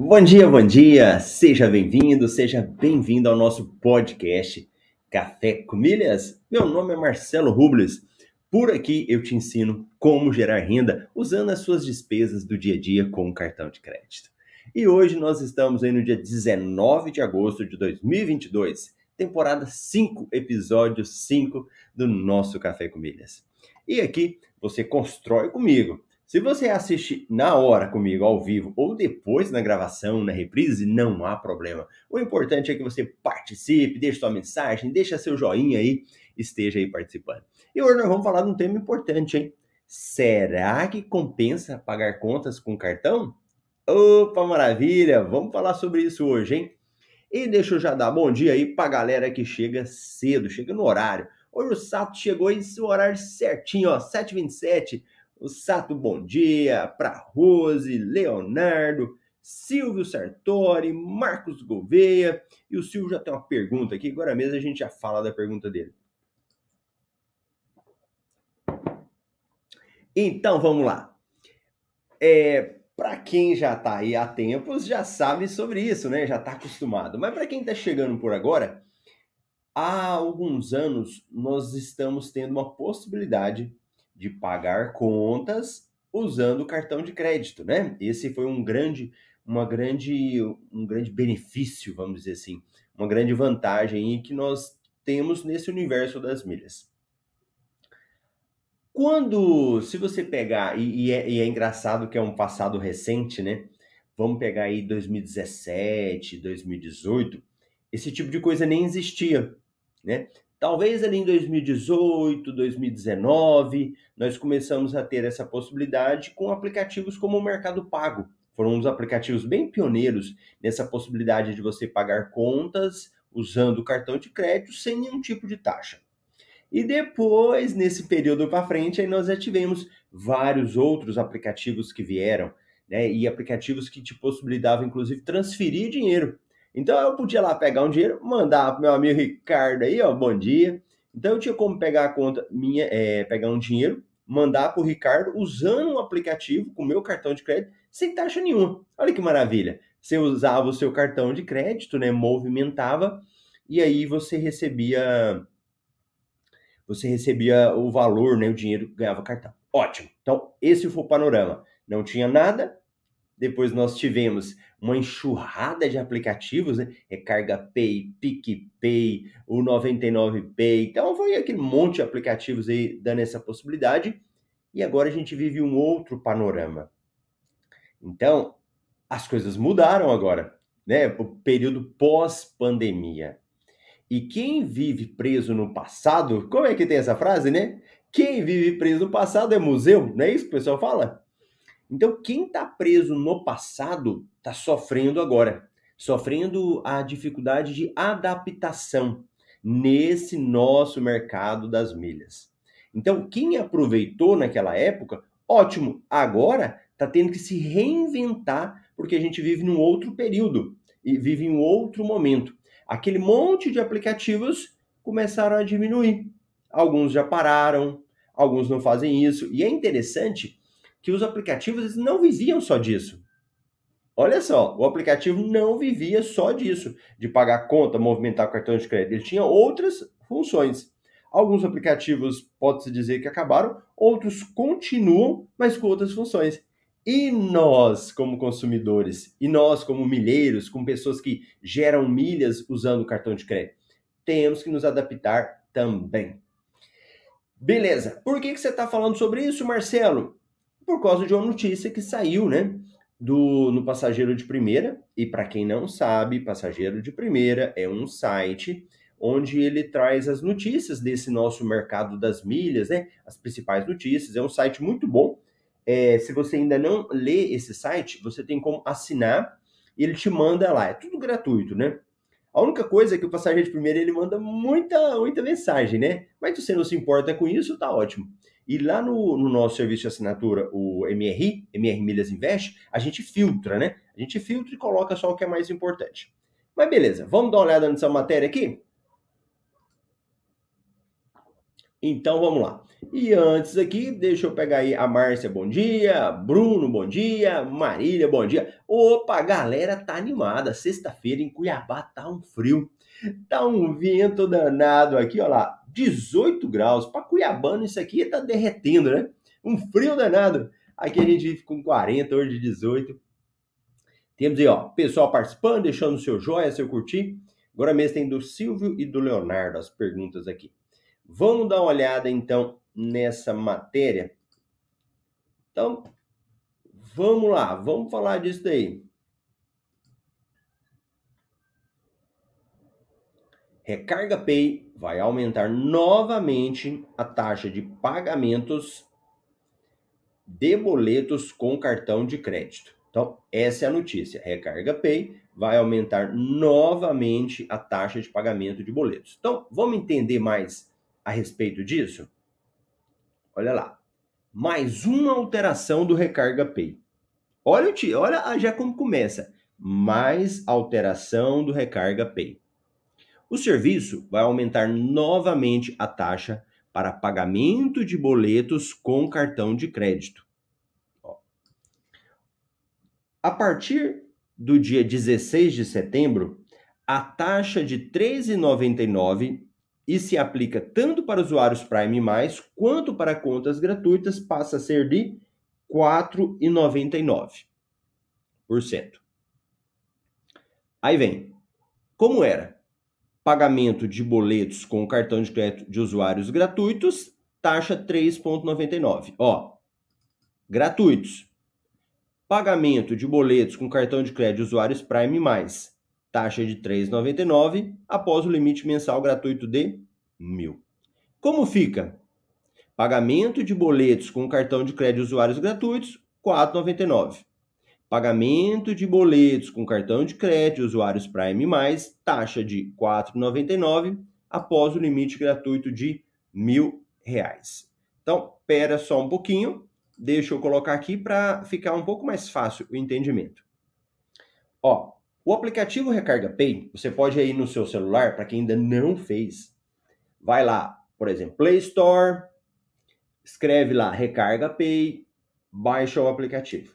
Bom dia, bom dia! Seja bem-vindo, seja bem-vindo ao nosso podcast Café com Milhas. Meu nome é Marcelo Rubles. Por aqui eu te ensino como gerar renda usando as suas despesas do dia a dia com cartão de crédito. E hoje nós estamos aí no dia 19 de agosto de 2022, temporada 5, episódio 5 do nosso Café com Milhas. E aqui você constrói comigo se você assiste na hora comigo, ao vivo, ou depois na gravação, na reprise, não há problema. O importante é que você participe, deixe sua mensagem, deixe seu joinha aí, esteja aí participando. E hoje nós vamos falar de um tema importante, hein? Será que compensa pagar contas com cartão? Opa, maravilha! Vamos falar sobre isso hoje, hein? E deixa eu já dar bom dia aí pra galera que chega cedo, chega no horário. Hoje o Sato chegou em seu horário certinho, ó, 7h27 o Sato Bom Dia, para Rose, Leonardo, Silvio Sartori, Marcos Gouveia. E o Silvio já tem uma pergunta aqui, agora mesmo a gente já fala da pergunta dele. Então vamos lá. É, para quem já está aí há tempos, já sabe sobre isso, né? Já está acostumado. Mas para quem está chegando por agora, há alguns anos nós estamos tendo uma possibilidade de pagar contas usando o cartão de crédito, né? Esse foi um grande, uma grande, um grande benefício, vamos dizer assim, uma grande vantagem que nós temos nesse universo das milhas. Quando, se você pegar, e, e, é, e é engraçado que é um passado recente, né? Vamos pegar aí 2017, 2018, esse tipo de coisa nem existia, né? Talvez ali em 2018, 2019, nós começamos a ter essa possibilidade com aplicativos como o Mercado Pago. Foram uns aplicativos bem pioneiros nessa possibilidade de você pagar contas usando o cartão de crédito sem nenhum tipo de taxa. E depois, nesse período para frente, aí nós já tivemos vários outros aplicativos que vieram, né? E aplicativos que te possibilitavam, inclusive, transferir dinheiro então eu podia lá pegar um dinheiro, mandar para meu amigo Ricardo aí, ó, bom dia. Então eu tinha como pegar a conta minha, é, pegar um dinheiro, mandar para o Ricardo usando um aplicativo com meu cartão de crédito sem taxa nenhuma. Olha que maravilha. Você usava o seu cartão de crédito, né, movimentava e aí você recebia você recebia o valor, né, o dinheiro ganhava cartão. Ótimo. Então esse foi o panorama. Não tinha nada. Depois nós tivemos uma enxurrada de aplicativos, né? Recarga Pay, PicPay, o 99Pay. Então foi aquele monte de aplicativos aí dando essa possibilidade. E agora a gente vive um outro panorama. Então, as coisas mudaram agora, né? O período pós-pandemia. E quem vive preso no passado, como é que tem essa frase, né? Quem vive preso no passado é museu, não é isso que o pessoal fala? Então, quem está preso no passado está sofrendo agora, sofrendo a dificuldade de adaptação nesse nosso mercado das milhas. Então, quem aproveitou naquela época, ótimo, agora está tendo que se reinventar, porque a gente vive num outro período e vive em outro momento. Aquele monte de aplicativos começaram a diminuir. Alguns já pararam, alguns não fazem isso. E é interessante que os aplicativos não viviam só disso. Olha só, o aplicativo não vivia só disso, de pagar conta, movimentar cartão de crédito. Ele tinha outras funções. Alguns aplicativos pode-se dizer que acabaram, outros continuam, mas com outras funções. E nós, como consumidores, e nós, como milheiros, com pessoas que geram milhas usando o cartão de crédito, temos que nos adaptar também. Beleza, por que, que você está falando sobre isso, Marcelo? Por causa de uma notícia que saiu, né? Do, no Passageiro de Primeira. E para quem não sabe, Passageiro de Primeira é um site onde ele traz as notícias desse nosso mercado das milhas, né? As principais notícias. É um site muito bom. É, se você ainda não lê esse site, você tem como assinar ele te manda lá. É tudo gratuito, né? A única coisa é que o passageiro de primeira ele manda muita, muita mensagem, né? Mas se você não se importa com isso, tá ótimo. E lá no, no, nosso serviço de assinatura, o MRI, MR Milhas Invest, a gente filtra, né? A gente filtra e coloca só o que é mais importante. Mas beleza, vamos dar uma olhada nessa matéria aqui? Então vamos lá. E antes aqui, deixa eu pegar aí a Márcia, bom dia, Bruno, bom dia, Marília, bom dia. Opa, a galera tá animada. Sexta-feira em Cuiabá tá um frio. Tá um vento danado aqui, ó lá, 18 graus. Para Cuiabano isso aqui tá derretendo, né? Um frio danado. Aqui a gente vive com 40, hoje de 18. Temos aí, ó, pessoal participando, deixando seu joinha, seu curtir. Agora mesmo tem do Silvio e do Leonardo as perguntas aqui. Vamos dar uma olhada então nessa matéria. Então, vamos lá, vamos falar disso daí. Recarga Pay vai aumentar novamente a taxa de pagamentos de boletos com cartão de crédito. Então, essa é a notícia. Recarga Pay vai aumentar novamente a taxa de pagamento de boletos. Então, vamos entender mais a respeito disso? Olha lá. Mais uma alteração do Recarga Pay. Olha, olha já como começa. Mais alteração do Recarga Pay. O serviço vai aumentar novamente a taxa para pagamento de boletos com cartão de crédito. A partir do dia 16 de setembro, a taxa de R$ 13,99 e se aplica tanto para usuários Prime+, quanto para contas gratuitas, passa a ser de 4,99%. Aí vem, como era? Pagamento de boletos com cartão de crédito de usuários gratuitos, taxa 3,99. Ó, gratuitos. Pagamento de boletos com cartão de crédito de usuários Prime+, taxa de R$ 3,99 após o limite mensal gratuito de mil. Como fica? Pagamento de boletos com cartão de crédito usuários gratuitos, R$ 4,99. Pagamento de boletos com cartão de crédito usuários Prime+, taxa de R$ 4,99 após o limite gratuito de mil reais. Então, pera só um pouquinho, deixa eu colocar aqui para ficar um pouco mais fácil o entendimento. Ó, o aplicativo Recarga Pay, você pode ir no seu celular, para quem ainda não fez, vai lá, por exemplo, Play Store, escreve lá Recarga Pay, baixa o aplicativo.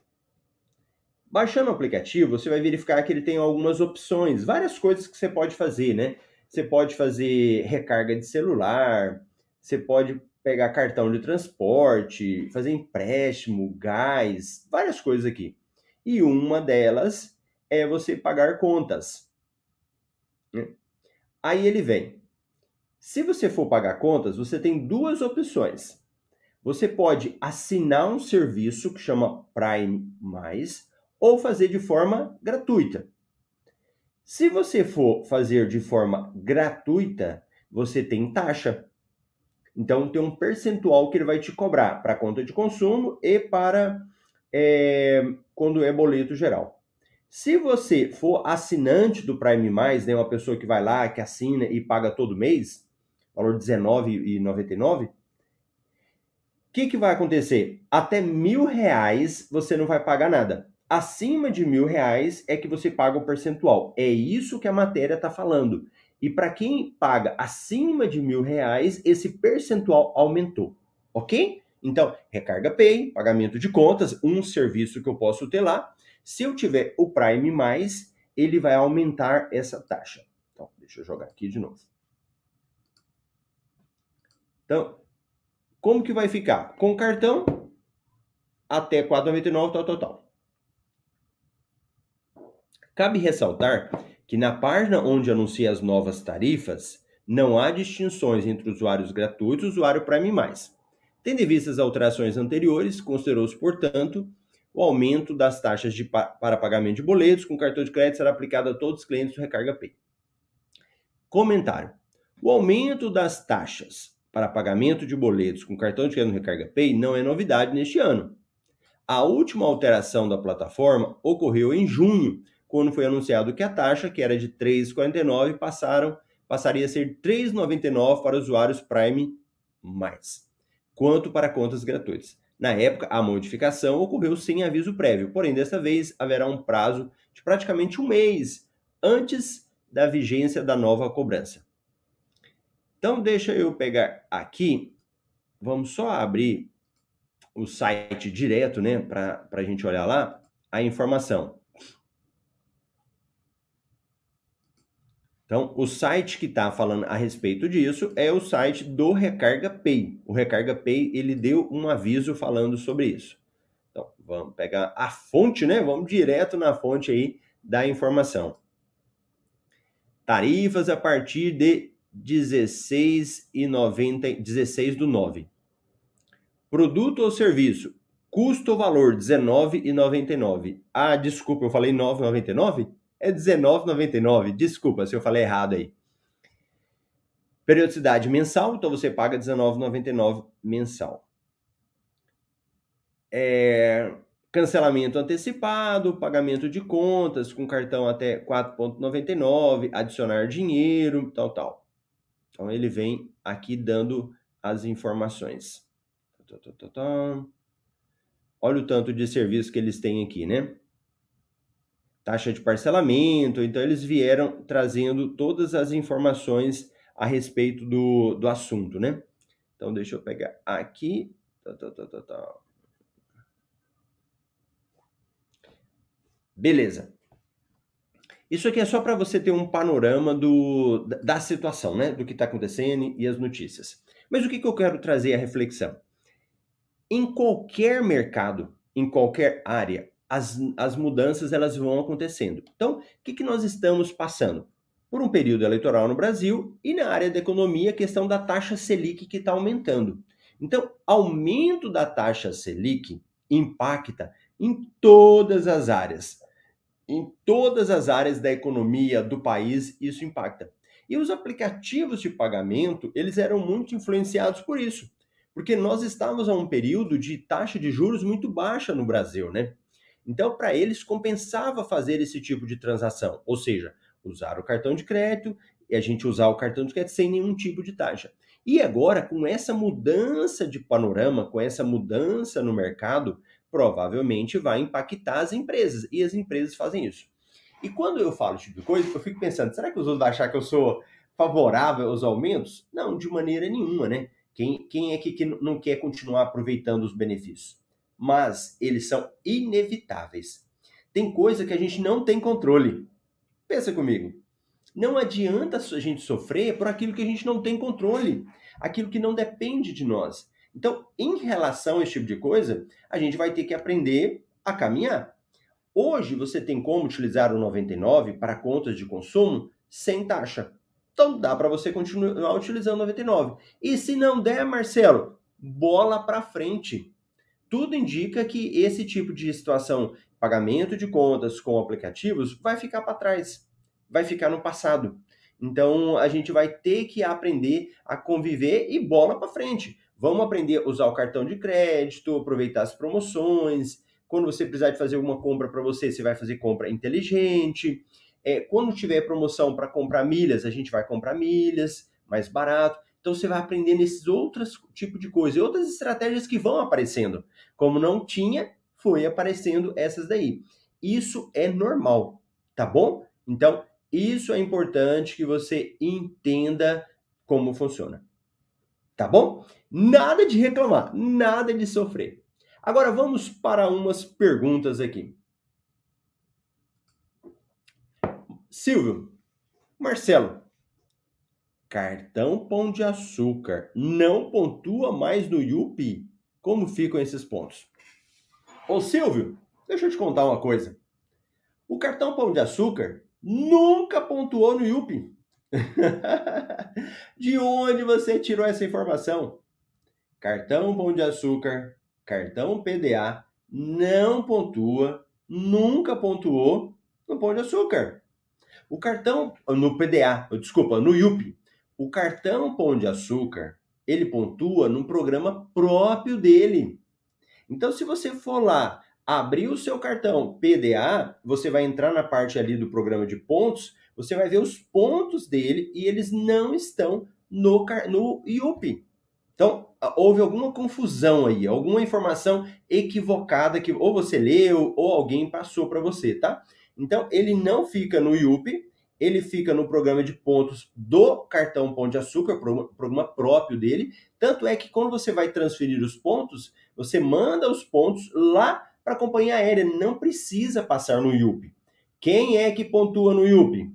Baixando o aplicativo, você vai verificar que ele tem algumas opções, várias coisas que você pode fazer, né? Você pode fazer recarga de celular, você pode pegar cartão de transporte, fazer empréstimo, gás, várias coisas aqui. E uma delas é você pagar contas. Né? Aí ele vem. Se você for pagar contas, você tem duas opções. Você pode assinar um serviço que chama Prime Mais ou fazer de forma gratuita. Se você for fazer de forma gratuita, você tem taxa. Então tem um percentual que ele vai te cobrar para conta de consumo e para é, quando é boleto geral. Se você for assinante do Prime Mais, né, uma pessoa que vai lá, que assina e paga todo mês, valor R$19,99, o que, que vai acontecer? Até mil reais você não vai pagar nada. Acima de mil reais é que você paga o percentual. É isso que a matéria está falando. E para quem paga acima de mil reais, esse percentual aumentou. Ok? Então, recarga Pay, pagamento de contas, um serviço que eu posso ter lá se eu tiver o Prime mais, ele vai aumentar essa taxa. Então, deixa eu jogar aqui de novo. Então, como que vai ficar? Com cartão, até R$ 4,99, tal, tal, tal. Cabe ressaltar que na página onde anuncia as novas tarifas, não há distinções entre usuários gratuitos e usuário Prime+. Tendo em vista as alterações anteriores, considerou-se, portanto, o aumento das taxas de, para pagamento de boletos com cartão de crédito será aplicado a todos os clientes do Recarga Pay. Comentário: O aumento das taxas para pagamento de boletos com cartão de crédito no Recarga Pay não é novidade neste ano. A última alteração da plataforma ocorreu em junho, quando foi anunciado que a taxa, que era de R$ 3,49, passaram passaria a ser R$ 3,99 para usuários Prime quanto para contas gratuitas. Na época, a modificação ocorreu sem aviso prévio, porém, desta vez haverá um prazo de praticamente um mês antes da vigência da nova cobrança. Então, deixa eu pegar aqui vamos só abrir o site direto, né, para a gente olhar lá a informação. Então, o site que está falando a respeito disso é o site do Recarga Pay. O Recarga Pay ele deu um aviso falando sobre isso. Então, vamos pegar a fonte, né? Vamos direto na fonte aí da informação. Tarifas a partir de 16,90, 16 do 9. Produto ou serviço, custo ou valor 19,99. Ah, desculpa, eu falei 9,99? É 19,99. Desculpa se eu falei errado aí. Periodicidade mensal, então você paga 19,99 mensal. É, cancelamento antecipado, pagamento de contas com cartão até 4,99, adicionar dinheiro, tal, tal. Então ele vem aqui dando as informações. Olha o tanto de serviço que eles têm aqui, né? Taxa de parcelamento, então eles vieram trazendo todas as informações a respeito do, do assunto, né? Então deixa eu pegar aqui. Tá, tá, tá. Beleza. Isso aqui é só para você ter um panorama do, da situação, né? Do que está acontecendo e as notícias. Mas o que, que eu quero trazer a reflexão? Em qualquer mercado, em qualquer área, as, as mudanças elas vão acontecendo. Então, o que, que nós estamos passando? Por um período eleitoral no Brasil e na área da economia, a questão da taxa Selic que está aumentando. Então, aumento da taxa Selic impacta em todas as áreas em todas as áreas da economia do país, isso impacta. E os aplicativos de pagamento, eles eram muito influenciados por isso, porque nós estávamos a um período de taxa de juros muito baixa no Brasil, né? Então, para eles compensava fazer esse tipo de transação, ou seja, usar o cartão de crédito e a gente usar o cartão de crédito sem nenhum tipo de taxa. E agora, com essa mudança de panorama, com essa mudança no mercado, provavelmente vai impactar as empresas. E as empresas fazem isso. E quando eu falo esse tipo de coisa, eu fico pensando, será que os outros vão achar que eu sou favorável aos aumentos? Não, de maneira nenhuma, né? Quem, quem é que, que não quer continuar aproveitando os benefícios? Mas eles são inevitáveis. Tem coisa que a gente não tem controle. Pensa comigo. Não adianta a gente sofrer por aquilo que a gente não tem controle, aquilo que não depende de nós. Então, em relação a esse tipo de coisa, a gente vai ter que aprender a caminhar. Hoje você tem como utilizar o 99 para contas de consumo sem taxa. Então dá para você continuar utilizando o 99. E se não der, Marcelo, bola para frente. Tudo indica que esse tipo de situação, pagamento de contas com aplicativos, vai ficar para trás, vai ficar no passado. Então a gente vai ter que aprender a conviver e bola para frente. Vamos aprender a usar o cartão de crédito, aproveitar as promoções. Quando você precisar de fazer alguma compra para você, você vai fazer compra inteligente. É, quando tiver promoção para comprar milhas, a gente vai comprar milhas mais barato. Então você vai aprendendo esses outros tipos de coisas, outras estratégias que vão aparecendo. Como não tinha, foi aparecendo essas daí. Isso é normal, tá bom? Então, isso é importante que você entenda como funciona. Tá bom? Nada de reclamar, nada de sofrer. Agora vamos para umas perguntas aqui. Silvio, Marcelo, cartão Pão de Açúcar não pontua mais no Yupi? Como ficam esses pontos? Ô Silvio, deixa eu te contar uma coisa. O cartão Pão de Açúcar nunca pontuou no Yupi. de onde você tirou essa informação? Cartão Pão de Açúcar, cartão PDA, não pontua, nunca pontuou no Pão de Açúcar. O cartão, no PDA, desculpa, no IUP, o cartão Pão de Açúcar, ele pontua num programa próprio dele. Então, se você for lá abrir o seu cartão PDA, você vai entrar na parte ali do programa de pontos, você vai ver os pontos dele e eles não estão no, no IUP. Então, houve alguma confusão aí, alguma informação equivocada que ou você leu ou alguém passou para você, tá? Então, ele não fica no IUP, ele fica no programa de pontos do cartão Pão de Açúcar, programa próprio dele. Tanto é que quando você vai transferir os pontos, você manda os pontos lá para a companhia aérea, não precisa passar no IUP. Quem é que pontua no IUP?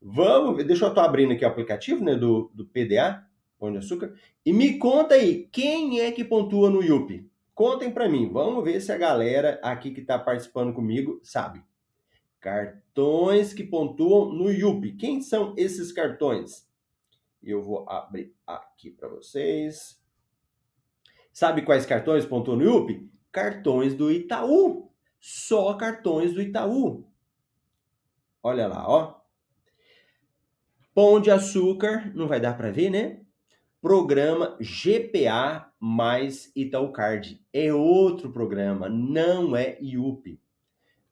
Vamos, deixa eu estar abrindo aqui o aplicativo né, do, do PDA, Pão de Açúcar, e me conta aí, quem é que pontua no IUP? Contem para mim, vamos ver se a galera aqui que está participando comigo sabe. Cartões que pontuam no IUP. Quem são esses cartões? Eu vou abrir aqui para vocês. Sabe quais cartões pontuam no IUP? Cartões do Itaú. Só cartões do Itaú. Olha lá, ó. Pão de açúcar, não vai dar para ver, né? Programa GPA mais Itaú Card. É outro programa, não é IUP.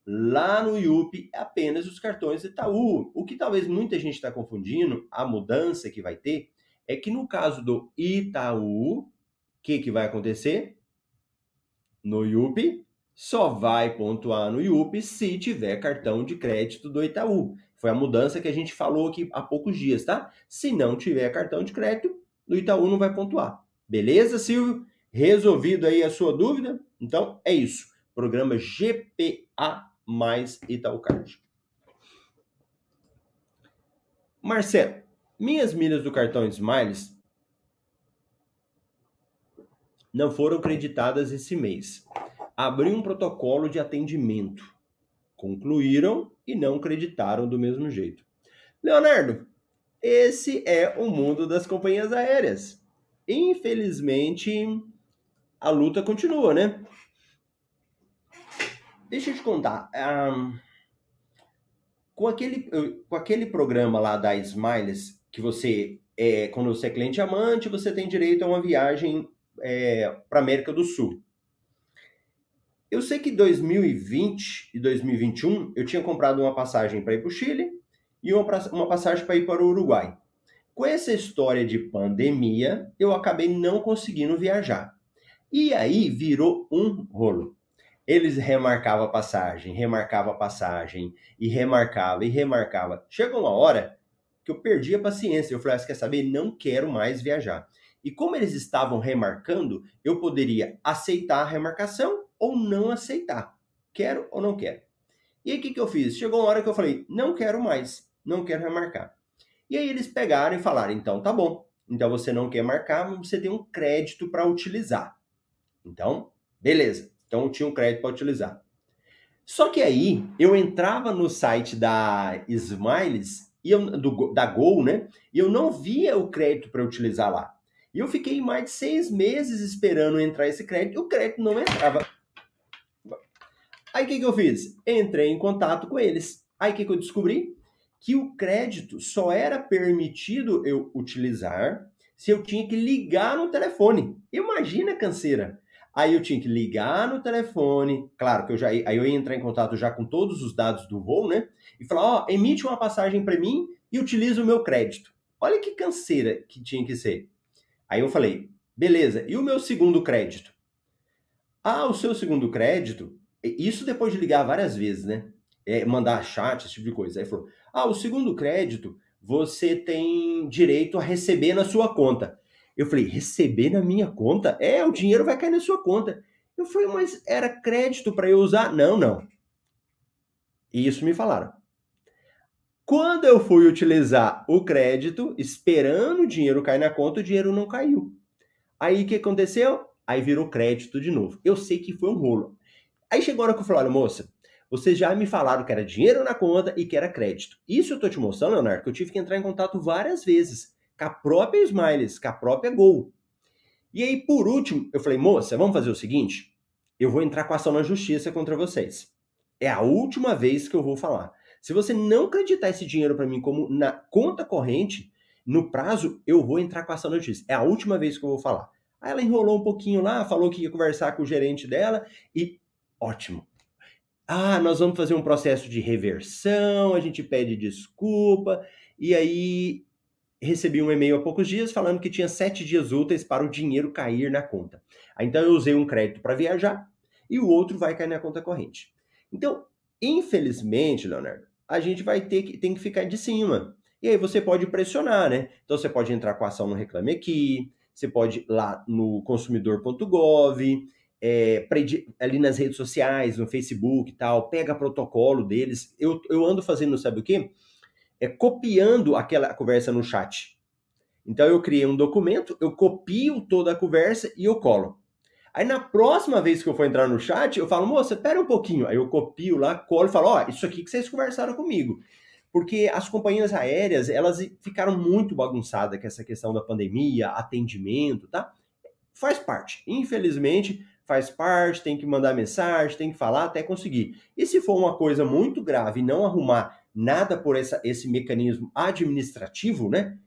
Lá no IUP é apenas os cartões Itaú. O que talvez muita gente está confundindo, a mudança que vai ter, é que no caso do Itaú, o que, que vai acontecer? No IUP, só vai pontuar no IUP se tiver cartão de crédito do Itaú. Foi a mudança que a gente falou aqui há poucos dias, tá? Se não tiver cartão de crédito, no Itaú não vai pontuar. Beleza, Silvio? Resolvido aí a sua dúvida? Então é isso. Programa GPA mais Itaú. Marcelo, minhas milhas do cartão Smiles não foram creditadas esse mês. Abri um protocolo de atendimento. Concluíram e não creditaram do mesmo jeito. Leonardo, esse é o mundo das companhias aéreas. Infelizmente, a luta continua, né? Deixa eu te contar. Um, com, aquele, com aquele programa lá da Smiles, que você, é, quando você é cliente amante, você tem direito a uma viagem é, para América do Sul. Eu sei que 2020 e 2021 eu tinha comprado uma passagem para ir para o Chile e uma, uma passagem para ir para o Uruguai. Com essa história de pandemia, eu acabei não conseguindo viajar. E aí virou um rolo. Eles remarcavam a passagem, remarcava a passagem, e remarcava, e remarcava. Chegou uma hora que eu perdi a paciência. Eu falei, ah, quer saber? Não quero mais viajar. E como eles estavam remarcando, eu poderia aceitar a remarcação ou não aceitar. Quero ou não quero. E aí o que, que eu fiz? Chegou uma hora que eu falei, não quero mais não quero remarcar. E aí eles pegaram e falaram: então tá bom, então você não quer marcar, mas você tem um crédito para utilizar. Então, beleza. Então tinha um crédito para utilizar. Só que aí eu entrava no site da Smiles, e eu, do, da Gol, né? E eu não via o crédito para utilizar lá. E eu fiquei mais de seis meses esperando entrar esse crédito e o crédito não entrava. Aí o que, que eu fiz? Entrei em contato com eles. Aí o que, que eu descobri? que o crédito só era permitido eu utilizar se eu tinha que ligar no telefone. Imagina canseira. Aí eu tinha que ligar no telefone, claro que eu já aí eu ia entrar em contato já com todos os dados do voo, né? E falar, ó, oh, emite uma passagem para mim e utiliza o meu crédito. Olha que canseira que tinha que ser. Aí eu falei, beleza, e o meu segundo crédito? Ah, o seu segundo crédito, isso depois de ligar várias vezes, né? É, mandar chat, esse tipo de coisa. Aí falou, ah, o segundo crédito você tem direito a receber na sua conta. Eu falei, receber na minha conta? É, o dinheiro vai cair na sua conta. Eu falei, mas era crédito para eu usar? Não, não. Isso me falaram. Quando eu fui utilizar o crédito, esperando o dinheiro cair na conta, o dinheiro não caiu. Aí o que aconteceu? Aí virou crédito de novo. Eu sei que foi um rolo. Aí chegou a hora que eu falei, olha, moça, vocês já me falaram que era dinheiro na conta e que era crédito. Isso eu tô te mostrando, Leonardo, que eu tive que entrar em contato várias vezes com a própria Smiles, com a própria Gol. E aí, por último, eu falei, moça, vamos fazer o seguinte? Eu vou entrar com ação na justiça contra vocês. É a última vez que eu vou falar. Se você não acreditar esse dinheiro para mim como na conta corrente, no prazo, eu vou entrar com ação na justiça. É a última vez que eu vou falar. Aí ela enrolou um pouquinho lá, falou que ia conversar com o gerente dela e ótimo ah, nós vamos fazer um processo de reversão, a gente pede desculpa, e aí recebi um e-mail há poucos dias falando que tinha sete dias úteis para o dinheiro cair na conta. Então eu usei um crédito para viajar e o outro vai cair na conta corrente. Então, infelizmente, Leonardo, a gente vai ter que, tem que ficar de cima. E aí você pode pressionar, né? Então você pode entrar com a ação no Reclame Aqui, você pode ir lá no consumidor.gov, é, ali nas redes sociais, no Facebook e tal, pega protocolo deles. Eu, eu ando fazendo, sabe o quê? É copiando aquela conversa no chat. Então eu criei um documento, eu copio toda a conversa e eu colo. Aí na próxima vez que eu for entrar no chat, eu falo, moça, espera um pouquinho. Aí eu copio lá, colo e falo, ó, oh, isso aqui que vocês conversaram comigo. Porque as companhias aéreas, elas ficaram muito bagunçadas com essa questão da pandemia, atendimento, tá? Faz parte. Infelizmente, faz parte, tem que mandar mensagem, tem que falar até conseguir. E se for uma coisa muito grave e não arrumar nada por essa, esse mecanismo administrativo, né?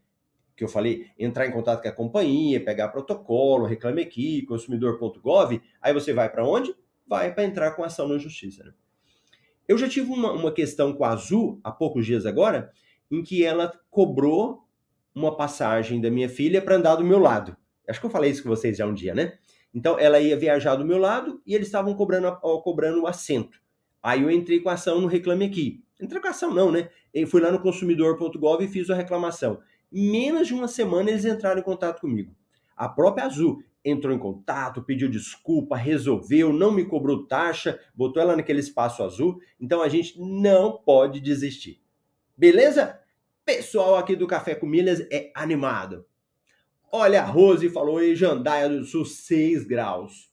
que eu falei, entrar em contato com a companhia, pegar protocolo, reclame aqui, consumidor.gov, aí você vai para onde? Vai para entrar com ação na justiça. Né? Eu já tive uma, uma questão com a Azul, há poucos dias agora, em que ela cobrou uma passagem da minha filha para andar do meu lado. Acho que eu falei isso com vocês já um dia, né? Então ela ia viajar do meu lado e eles estavam cobrando, cobrando o assento. Aí eu entrei com a ação no Reclame Aqui. Entrei com a ação não, né? Eu fui lá no consumidor.gov e fiz a reclamação menos de uma semana eles entraram em contato comigo. A própria Azul entrou em contato, pediu desculpa, resolveu, não me cobrou taxa, botou ela naquele espaço azul. Então a gente não pode desistir. Beleza? Pessoal aqui do Café com Milhas é animado. Olha, a Rose falou em Jandaia do Sul, 6 graus.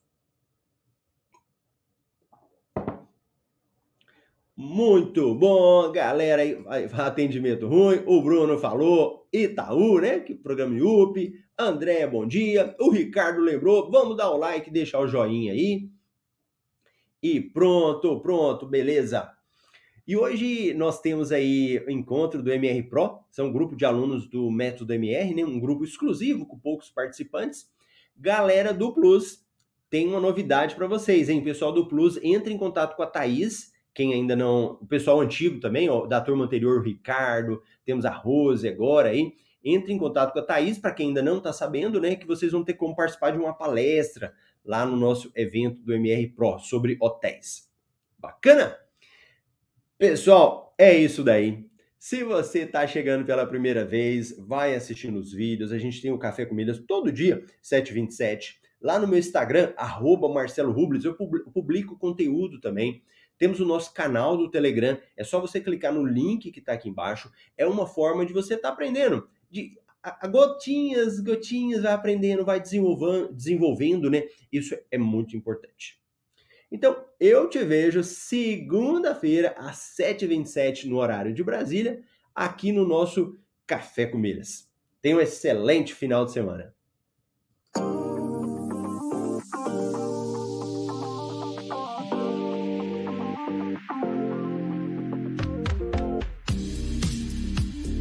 Muito bom, galera. Atendimento ruim. O Bruno falou. Itaú, né? Que programa IUP. André, bom dia. O Ricardo lembrou. Vamos dar o like, deixar o joinha aí. E pronto, pronto, beleza. E hoje nós temos aí o encontro do MR Pro, são um grupo de alunos do Método MR, né? um grupo exclusivo com poucos participantes. Galera do Plus, tem uma novidade para vocês, hein? Pessoal do Plus, entre em contato com a Thaís, quem ainda não. O pessoal antigo também, ó, da turma anterior, o Ricardo, temos a Rose agora aí. Entre em contato com a Thaís, para quem ainda não está sabendo, né? Que vocês vão ter como participar de uma palestra lá no nosso evento do MR Pro sobre hotéis. Bacana? Pessoal, é isso daí. Se você está chegando pela primeira vez, vai assistindo os vídeos. A gente tem o Café Comidas todo dia, 7h27. Lá no meu Instagram, arroba Marcelo Rubles, eu publico conteúdo também. Temos o nosso canal do Telegram. É só você clicar no link que está aqui embaixo. É uma forma de você estar tá aprendendo. De a, a gotinhas, gotinhas, vai aprendendo, vai desenvolvendo, desenvolvendo, né? Isso é muito importante. Então, eu te vejo segunda-feira, às 7h27, no horário de Brasília, aqui no nosso Café com. Tenha um excelente final de semana.